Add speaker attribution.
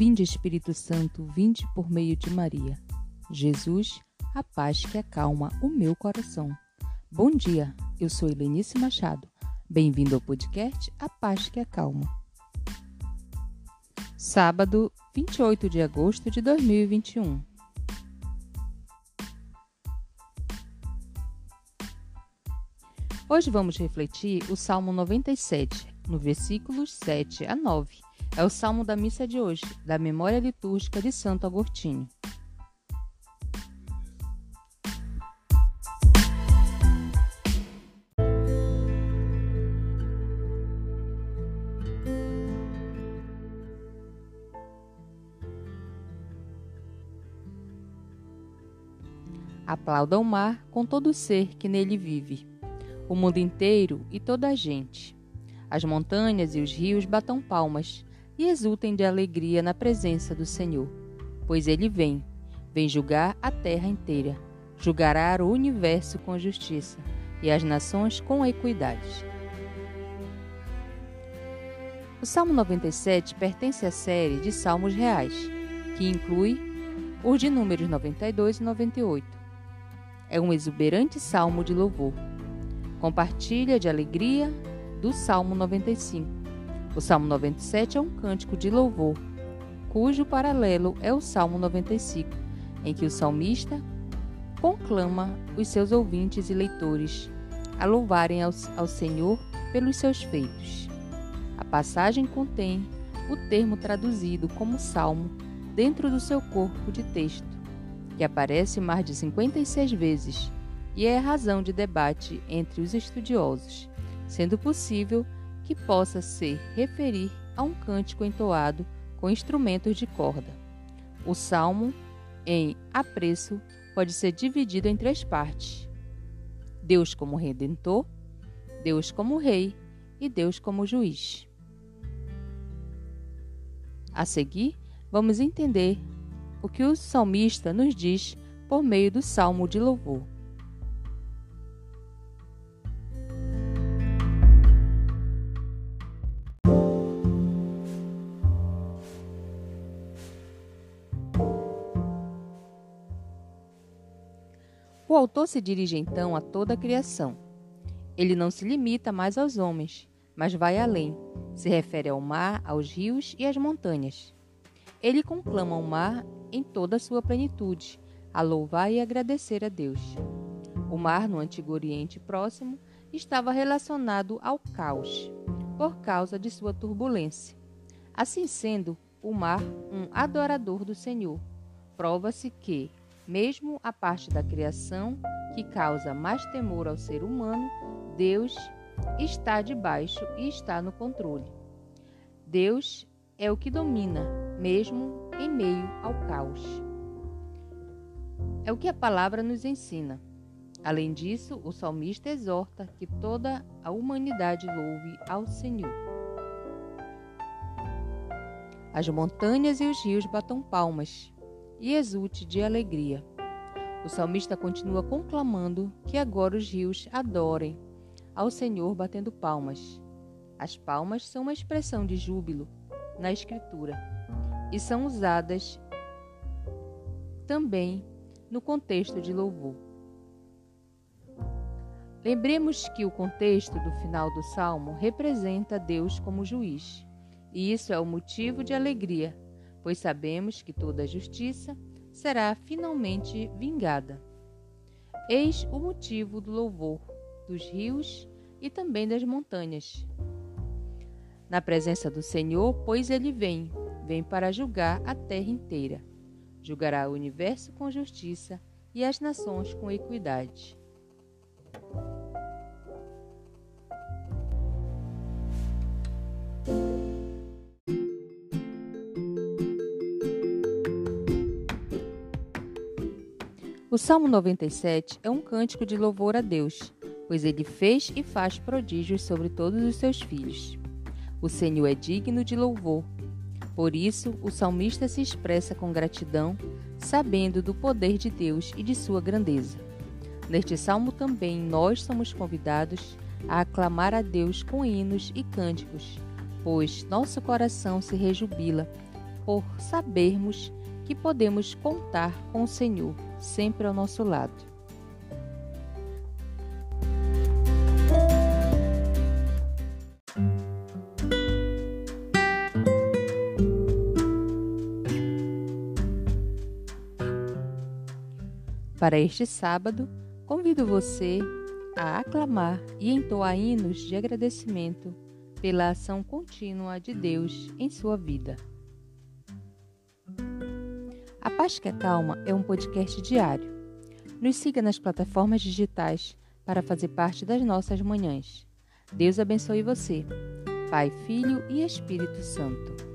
Speaker 1: Vinde, Espírito Santo, vinde por meio de Maria. Jesus, a paz que acalma o meu coração. Bom dia, eu sou Helenice Machado. Bem-vindo ao podcast A Paz que Acalma. Sábado, 28 de agosto de 2021. Hoje vamos refletir o Salmo 97, no versículos 7 a 9 é o salmo da missa de hoje, da memória litúrgica de Santo Agostinho. Aplauda o mar com todo o ser que nele vive, o mundo inteiro e toda a gente. As montanhas e os rios batam palmas, e exultem de alegria na presença do Senhor, pois ele vem, vem julgar a terra inteira, julgará o universo com justiça e as nações com equidade. O Salmo 97 pertence à série de Salmos Reais, que inclui os de números 92 e 98. É um exuberante salmo de louvor. Compartilha de alegria do Salmo 95 o Salmo 97 é um cântico de louvor, cujo paralelo é o Salmo 95, em que o salmista conclama os seus ouvintes e leitores a louvarem ao, ao Senhor pelos seus feitos. A passagem contém o termo traduzido como salmo dentro do seu corpo de texto, que aparece mais de 56 vezes e é razão de debate entre os estudiosos, sendo possível que possa se referir a um cântico entoado com instrumentos de corda. O salmo, em apreço, pode ser dividido em três partes: Deus como redentor, Deus como rei e Deus como juiz. A seguir, vamos entender o que o salmista nos diz por meio do salmo de louvor. O autor se dirige então a toda a criação. Ele não se limita mais aos homens, mas vai além. Se refere ao mar, aos rios e às montanhas. Ele conclama o mar em toda a sua plenitude, a louvar e agradecer a Deus. O mar no Antigo Oriente Próximo estava relacionado ao caos, por causa de sua turbulência. Assim sendo, o mar um adorador do Senhor. Prova-se que, mesmo a parte da criação que causa mais temor ao ser humano, Deus está debaixo e está no controle. Deus é o que domina, mesmo em meio ao caos. É o que a palavra nos ensina. Além disso, o salmista exorta que toda a humanidade louve ao Senhor. As montanhas e os rios batam palmas, e exulte de alegria. O salmista continua conclamando que agora os rios adorem ao Senhor batendo palmas. As palmas são uma expressão de júbilo na Escritura e são usadas também no contexto de louvor. Lembremos que o contexto do final do salmo representa Deus como juiz, e isso é o motivo de alegria pois sabemos que toda justiça será finalmente vingada. Eis o motivo do louvor dos rios e também das montanhas. Na presença do Senhor, pois ele vem, vem para julgar a terra inteira. Julgará o universo com justiça e as nações com equidade. O Salmo 97 é um cântico de louvor a Deus, pois ele fez e faz prodígios sobre todos os seus filhos. O Senhor é digno de louvor. Por isso, o salmista se expressa com gratidão, sabendo do poder de Deus e de sua grandeza. Neste salmo também nós somos convidados a aclamar a Deus com hinos e cânticos, pois nosso coração se rejubila por sabermos que podemos contar com o Senhor sempre ao nosso lado. Para este sábado, convido você a aclamar e entoar hinos de agradecimento pela ação contínua de Deus em sua vida. A Paz que Acalma é um podcast diário. Nos siga nas plataformas digitais para fazer parte das nossas manhãs. Deus abençoe você, Pai, Filho e Espírito Santo.